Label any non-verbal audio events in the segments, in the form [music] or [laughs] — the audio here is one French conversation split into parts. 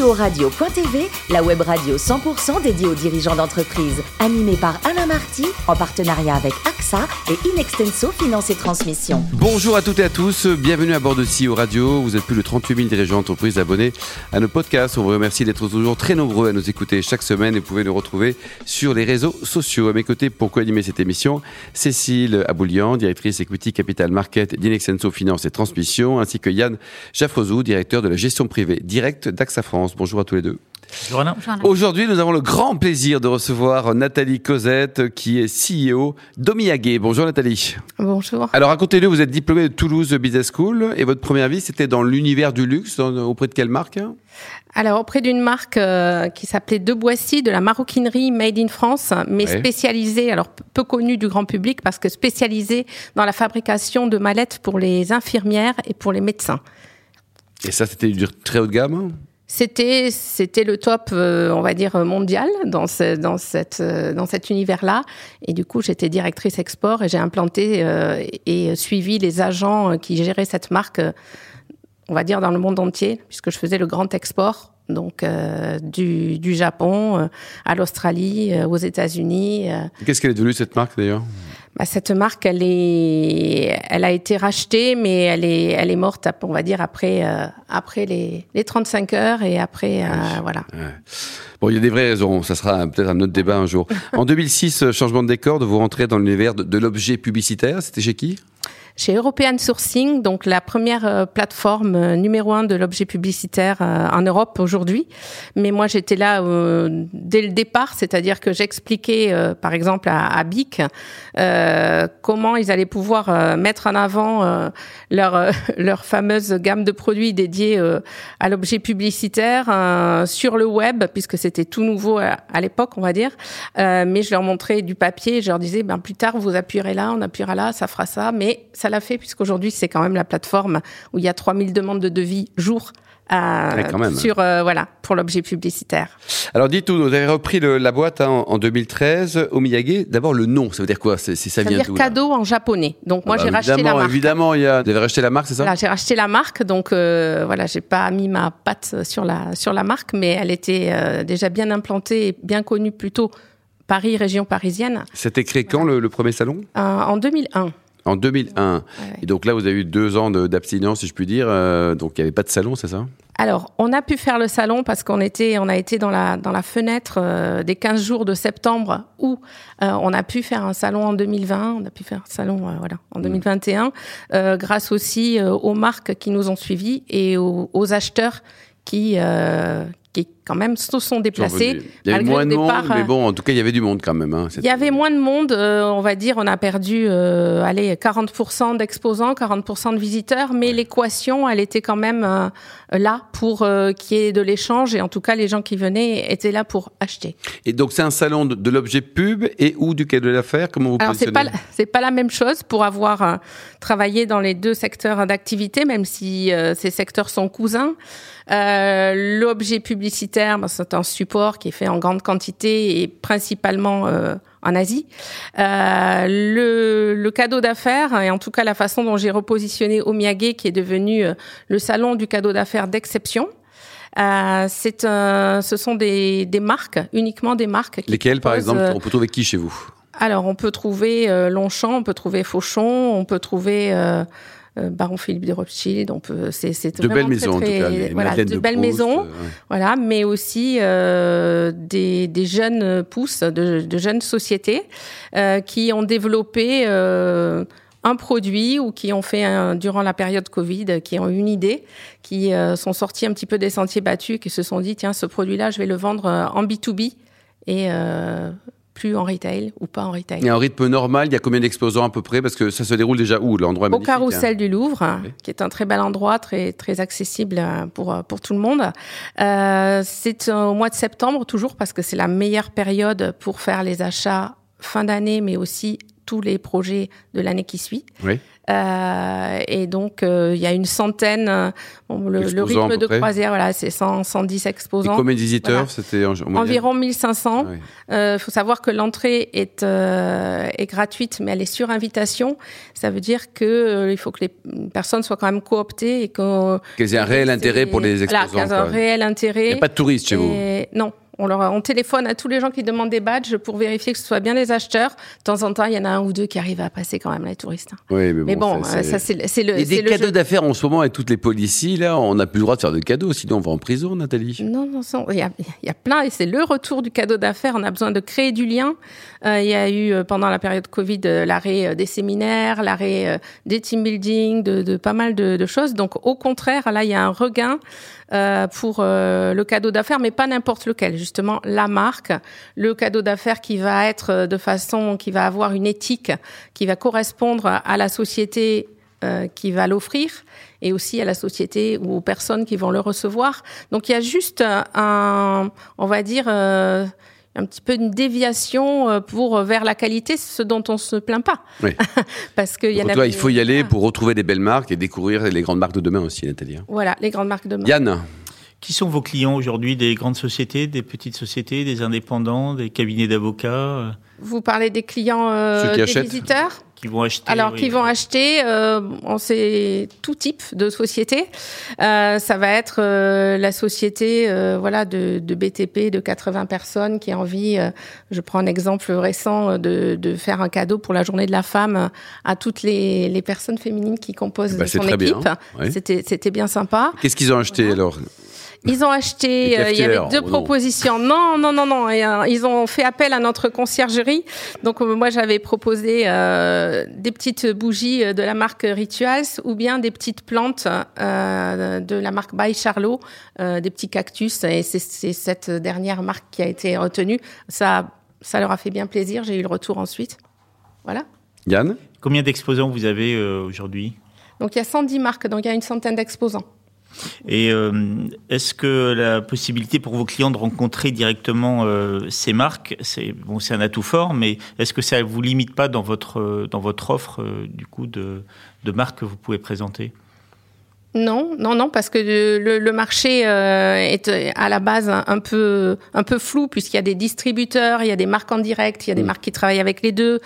CEO Radio.tv, la web radio 100% dédiée aux dirigeants d'entreprise, animée par Alain Marty, en partenariat avec AXA et Inextenso Finance et Transmission. Bonjour à toutes et à tous, bienvenue à bord de CEO Radio. Vous êtes plus de 38 000 dirigeants d'entreprise abonnés à nos podcasts. On vous remercie d'être toujours très nombreux à nous écouter chaque semaine et vous pouvez nous retrouver sur les réseaux sociaux. À mes côtés, pour co-animer cette émission, Cécile Aboulian, directrice Equity Capital Market d'Inexenso Finance et Transmission, ainsi que Yann Jaffrozou, directeur de la gestion privée directe d'AXA France. Bonjour à tous les deux. Bonjour Alain. Aujourd'hui, nous avons le grand plaisir de recevoir Nathalie Cosette, qui est CEO d'Omiyage. Bonjour Nathalie. Bonjour. Alors racontez-nous, vous êtes diplômée de Toulouse Business School et votre première vie, c'était dans l'univers du luxe, dans- auprès de quelle marque? Alors auprès d'une marque euh, qui s'appelait De Boissy, de la maroquinerie made in France, mais Ouais. spécialisée, alors peu connue du grand public parce que spécialisée dans la fabrication de mallettes pour les infirmières et pour les médecins. Et ça, c'était du très haut de gamme? C'était c'était le top, euh, on va dire mondial dans dans cette euh, dans cet univers-là. Et du coup, j'étais directrice export et j'ai implanté euh, et suivi les agents qui géraient cette marque, on va dire dans le monde entier, puisque je faisais le grand export. Donc du, du Japon à l'Australie, aux États-Unis. Qu'est-ce qu'elle est devenue cette marque d'ailleurs? Bah, cette marque, elle est, elle a été rachetée, mais elle est, elle est morte, on va dire après, euh, après les, les 35 heures et après, euh, voilà. Bon, il y a des vraies raisons, ça sera peut-être un autre débat un jour. En 2006, euh, changement de décor, de vous rentrer dans l'univers de, de l'objet publicitaire, c'était chez qui? Chez European Sourcing, donc la première euh, plateforme euh, numéro un de l'objet publicitaire euh, en Europe aujourd'hui. Mais moi, j'étais là dès le départ, c'est-à-dire que j'expliquais, par exemple, à, Bic, comment ils allaient pouvoir mettre en avant leur [laughs] leur fameuse gamme de produits dédiés à l'objet publicitaire sur le web, puisque c'était tout nouveau à, à l'époque, on va dire. Mais je leur montrais du papier, je leur disais, ben plus tard, vous appuierez là, on appuiera là, ça fera ça. Mais ça l'a fait, puisqu'aujourd'hui, c'est quand même la plateforme où il y a 3000 demandes de devis jour. euh, sur euh, voilà pour l'objet publicitaire. Alors dites-nous, vous avez repris le- la boîte hein, en, en 2013, Omiyage. D'abord, le nom, ça veut dire quoi? C'est Ça Ça veut dire cadeau en japonais. Donc moi Ah bah, j'ai racheté la marque. Évidemment, il y a... vous avez racheté la marque, c'est ça? J'ai racheté la marque, donc euh, voilà, j'ai pas mis ma patte sur la sur la marque, mais elle était euh, déjà bien implantée et bien connue plutôt Paris, région parisienne, C'était créé quand le, le premier salon? En 2001. En 2001. Ouais. Et donc là, vous avez eu deux ans d'abstinence, si je puis dire. euh, donc il n'y avait pas de salon, c'est ça? Alors, on a pu faire le salon parce qu'on était, on a été dans la dans la fenêtre euh, des 15 jours de septembre où euh, on a pu faire un salon en 2020, on a pu faire un salon voilà en 2021 euh, grâce aussi aux marques qui nous ont suivis et aux, aux acheteurs qui qui quand même se sont déplacés. Il y avait moins de monde, mais euh, bon, en tout cas, il y avait du monde quand même. hein. Il y avait moins de monde, euh, on va dire, on a perdu, euh, allez, 40% d'exposants, 40% de visiteurs, mais l'équation, elle était quand même euh, là pour qu'il y ait de l'échange, et en tout cas, les gens qui venaient étaient là pour acheter. Et donc c'est un salon de, de l'objet pub et ou du cadeau d'affaires Comment vous Alors c'est pas c'est pas la même chose pour avoir travaillé dans les deux secteurs d'activité, même si ces secteurs sont cousins. L'objet publicitaire, ben, c'est un support qui est fait en grande quantité et principalement euh, en Asie. Euh, le, le cadeau d'affaires et en tout cas la façon dont j'ai repositionné Omiyage, qui est devenu euh, le salon du cadeau d'affaires d'exception. Euh, c'est ce sont des, des marques, uniquement des marques. qui Lesquels, par exemple euh, On peut trouver qui chez vous? Alors, on peut trouver Longchamp, on peut trouver Fauchon, on peut trouver Baron Philippe de Rothschild. On peut, c'est, c'est De belles maisons, en tout cas. voilà, de, de belles Proust, maisons. euh, ouais. Voilà, mais aussi euh, des, des jeunes pousses, de, de jeunes sociétés euh, qui ont développé euh, un produit ou qui ont fait un, durant la période Covid, qui ont eu une idée, qui euh, sont sortis un petit peu des sentiers battus, qui se sont dit tiens ce produit-là je vais le vendre euh, en B2B et euh, plus en retail ou pas en retail. Et en rythme normal, il y a combien d'exposants à peu près? Parce que ça se déroule déjà où L'endroit Au magnifique. hein? carrousel du Louvre, qui est un très bel endroit, très très accessible euh, pour euh, pour tout le monde. Euh, c'est au mois de septembre toujours parce que c'est la meilleure période pour faire les achats fin d'année, mais aussi tous les projets de l'année qui suit. Oui. Euh, et donc, euh, il y a une centaine. bon, le, rythme de près. croisière, voilà, c'est 100, 110 Et exposants. combien de visiteurs Voilà. C'était en, en moyenne Environ 1500. Ah oui. Il Euh, faut savoir que l'entrée est, est gratuite, mais elle est sur invitation. Ça veut dire que euh, il faut que les personnes soient quand même cooptées et que Qu'elles aient un réel intérêt pour les Voilà, exposants. qu'elles aient un réel intérêt. Il n'y a pas de touristes chez vous. Et Non. On, leur, on téléphone à tous les gens qui demandent des badges pour vérifier que ce soit bien des acheteurs. De temps en temps, il y en a un ou deux qui arrivent à passer quand même les touristes. hein. Oui, mais Mais bon, ça, euh, ça c'est le, Et c'est des le cadeaux d'affaires en ce moment avec toutes les policiers, là, on n'a plus le droit de faire de cadeaux, sinon on va en prison, Nathalie. Non, non, non, il y a, il y a plein, et c'est le retour du cadeau d'affaires. On a besoin de créer du lien. Euh, il y a eu, euh, pendant la période Covid, l'arrêt des séminaires, l'arrêt des team building, de, de pas mal de, de choses. Donc, au contraire, là, il y a un regain euh, pour euh, le cadeau d'affaires, mais pas n'importe lequel. Justement, la marque, le cadeau d'affaires qui va être euh, de façon, qui va avoir une éthique, qui va correspondre à- la société euh, qui va l'offrir et aussi à la société ou aux personnes qui vont le recevoir. Donc il y a juste un- on va dire, euh, un petit peu une déviation euh, pour vers la qualité, ce dont on se plaint pas. Oui. [laughs] Parce qu'il y en Donc, a. toi, il faut y aller Voilà. pour retrouver des belles marques et découvrir les grandes marques de demain aussi, Nathalie. hein. Voilà, les grandes marques de mode. Yann, Qui sont vos clients aujourd'hui? Des grandes sociétés, des petites sociétés, des indépendants, des cabinets d'avocats euh, Vous parlez des clients, euh, des achètent. visiteurs? Qui vont acheter Alors, oui. qui vont acheter, euh, on sait tout type de société. Euh, ça va être euh, la société, euh, voilà, de, de BTP de 80 personnes qui a envie. euh, je prends un exemple récent euh, de, de faire un cadeau pour la Journée de la femme euh, à toutes les, les personnes féminines qui composent Bah, son équipe. ouais. C'était c'était bien sympa. qu'est-ce qu'ils ont acheté alors? Ils ont acheté, euh, il y avait deux oh propositions. Non, non, non, non. Et, euh, ils ont fait appel à notre conciergerie. Donc euh, moi, j'avais proposé euh, des petites bougies de la marque Rituals ou bien des petites plantes euh, de la marque By Charlot, euh, des petits cactus. Et c'est c'est cette dernière marque qui a été retenue. Ça, ça leur a fait bien plaisir. J'ai eu le retour ensuite. Voilà. Yann? Combien d'exposants vous avez euh, aujourd'hui? Donc il y a 110 marques, donc il y a une centaine d'exposants. Et euh, est-ce que la possibilité pour vos clients de rencontrer directement euh, ces marques, c'est bon, c'est un atout fort, mais est-ce que ça vous limite pas dans votre euh, offre du coup de marques que vous pouvez présenter? Non, non, non, parce que le, le marché euh, est euh, à la base un, un peu un peu flou puisqu'il y a des distributeurs, il y a des marques en direct, il y a des marques qui travaillent avec les deux.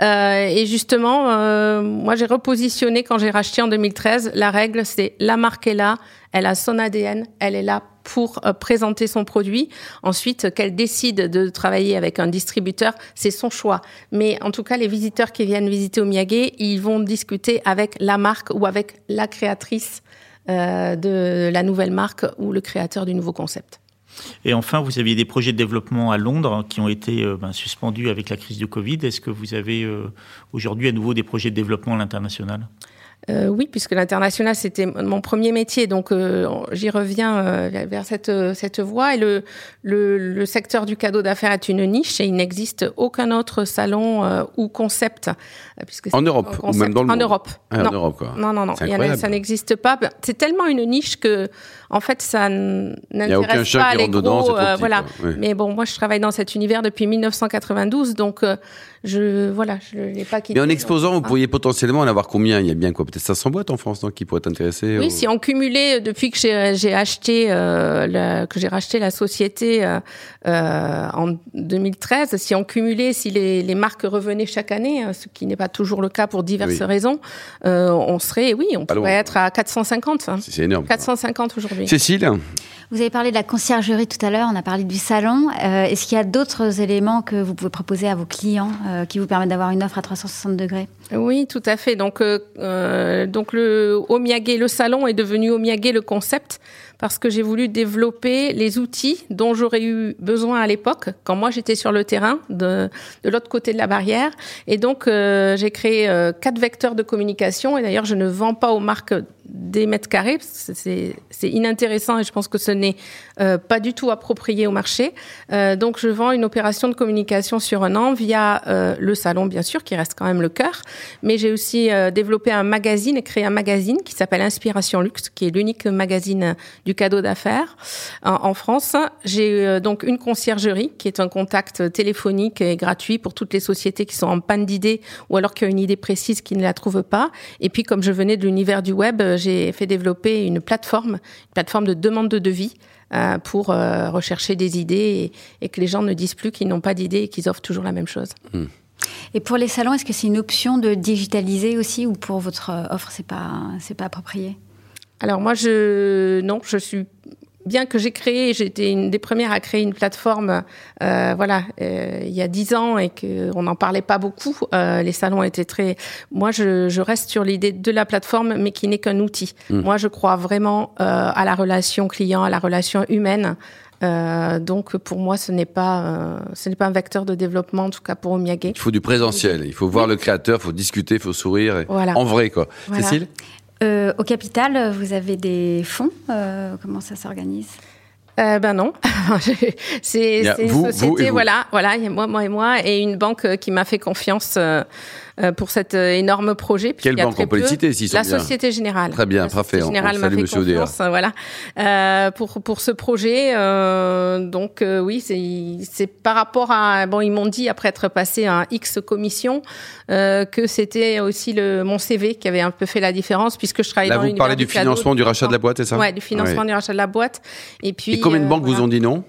Euh, et justement, euh, moi j'ai repositionné quand j'ai racheté en 2013. La règle, c'est la marque est là, elle a son ADN, elle est là pour euh, présenter son produit. Ensuite, qu'elle décide de travailler avec un distributeur, c'est son choix. Mais en tout cas, les visiteurs qui viennent visiter Omiyage, ils vont discuter avec la marque ou avec la créatrice euh, de la nouvelle marque ou le créateur du nouveau concept. Et enfin, vous aviez des projets de développement à Londres qui ont été euh, ben, suspendus avec la crise du Covid. Est-ce que vous avez aujourd'hui à nouveau des projets de développement à l'international? Euh, oui, puisque l'international c'était mon premier métier, donc euh, j'y reviens euh, vers cette euh, cette voie. Et le, le le secteur du cadeau d'affaires est une niche et il n'existe aucun autre salon euh, ou concept, euh, puisque En Europe, ou même dans le en monde. Europe. Ah, en. Europe, quoi. Non, non, non, a- ça n'existe pas. C'est tellement une niche que, en fait, ça n- Il n'y a n'intéresse pas qui les dedans, gros. euh, petit, voilà. Mais bon, moi, je travaille dans cet univers depuis 1992, donc euh, je voilà, je l'ai pas quitté. Mais en exposant, vous donc, pourriez potentiellement en avoir combien? Il y a bien quoi Peut-être 500 boîtes en France non, qui pourraient t'intéresser Oui, au- si on cumulait depuis que j'ai j'ai acheté euh, la, que j'ai racheté la société euh, euh, en 2013, si on cumulait, si les, les marques revenaient chaque année, euh, ce qui n'est pas toujours le cas pour diverses Oui. raisons, euh, on serait, oui, on Pas pourrait loin. être à 450. hein. C'est c'est énorme. quoi. 450 aujourd'hui. Cécile Vous avez parlé de la conciergerie tout à l'heure, on a parlé du salon. Euh, Est-ce qu'il y a d'autres éléments que vous pouvez proposer à vos clients euh, qui vous permettent d'avoir une offre à 360 degrés? Oui, tout à fait. Donc, euh, euh, donc le Omiyage, le salon est devenu Omiyage le concept parce que j'ai voulu développer les outils dont j'aurais eu besoin à l'époque quand moi j'étais sur le terrain de, de l'autre côté de la barrière. Et donc euh, j'ai créé euh, quatre vecteurs de communication. Et d'ailleurs, je ne vends pas aux marques des mètres carrés. parce que C'est inintéressant et je pense que ce n'est pas du tout approprié au marché. Donc je vends une opération de communication sur un an via le salon, bien sûr, qui reste quand même le cœur. Mais j'ai aussi développé un magazine créé un magazine qui s'appelle Inspiration Luxe, qui est l'unique magazine du du cadeau d'affaires en, France. J'ai euh, donc une conciergerie qui est un contact téléphonique et gratuit pour toutes les sociétés qui sont en panne d'idées ou alors qui ont une idée précise qui ne la trouvent pas. Et puis comme je venais de l'univers du web, j'ai fait développer une plateforme, une plateforme de demande de devis euh, pour euh, rechercher des idées et, que les gens ne disent plus qu'ils n'ont pas d'idées et qu'ils offrent toujours la même chose. Hmm. Et pour les salons, est-ce que c'est une option de digitaliser aussi ou pour votre offre, c'est pas c'est pas approprié? Alors moi, je non, je suis bien que j'ai créé, j'étais une des premières à créer une plateforme, euh, voilà, euh, il y a dix ans et qu'on n'en parlait pas beaucoup. Euh, les salons étaient très. Moi, je, je reste sur l'idée de la plateforme, mais qui n'est qu'un outil. Hmm. Moi, je crois vraiment euh, à la relation client, à la relation humaine. Euh, donc pour moi, ce n'est pas euh, ce n'est pas un vecteur de développement, en tout cas pour Omiyage. Il faut du présentiel. Il faut voir le créateur, il faut discuter, il faut sourire. Voilà. En vrai, quoi. Cécile? Euh, au capital, vous avez des fonds euh, Comment ça s'organise? Euh, ben non, [laughs] c'est une société, voilà, voilà, il y a moi, moi et moi, et une banque qui m'a fait confiance euh, pour cet euh, énorme projet. Quelle banque on peut le citer si La Société Générale. Très bien, la parfait. Société Générale m'a fait confiance, voilà, euh, pour pour ce projet. Euh, donc euh, oui, c'est c'est par rapport à bon, ils m'ont dit après être passé à X commission que c'était aussi le mon CV qui avait un peu fait la différence puisque je travaillais Là, dans vous parlez du financement du rachat de la boîte, c'est ça Ouais, du financement du rachat de la boîte. Et puis. Et combien de banques vous ont dit non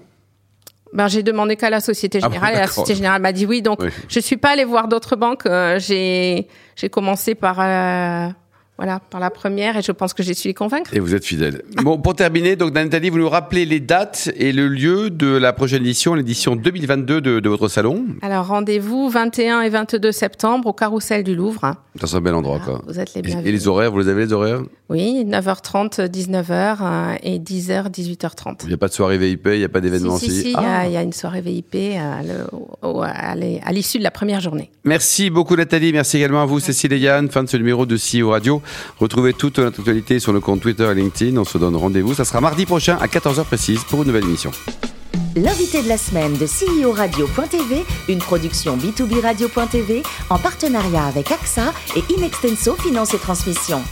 ben, j'ai demandé qu'à la Société ah Générale et la Société Générale m'a dit oui. Donc, je suis pas allée voir d'autres banques. Euh, j'ai, j'ai commencé par euh, voilà, par la première, et je pense que j'ai su les convaincre. Et vous êtes fidèle. bon, pour terminer, donc Nathalie, vous nous rappelez les dates et le lieu de la prochaine édition, l'édition 2022 de, de, votre salon Alors, rendez-vous 21 et 22 septembre au Carrousel du Louvre. C'est un bel endroit, quoi. Vous êtes les bienvenus. Et, les horaires, vous les avez les horaires? Oui, 9h30, 19h euh, et 10h, 18h30. Il n'y a pas de soirée VIP, il n'y a pas d'événement si, si, si, ah. il y, a une soirée VIP euh, à l'issue de la première journée. Merci beaucoup Nathalie, merci également à vous Cécile et Yann, fin de ce numéro de CEO Radio. Retrouvez toute notre actualité sur le compte Twitter et LinkedIn. On se donne rendez-vous. Ça sera mardi prochain à 14h précise pour une nouvelle émission. L'invité de la semaine de CEO Radio.tv, une production B2B Radio.tv en partenariat avec AXA et Inextenso Finance et Transmission.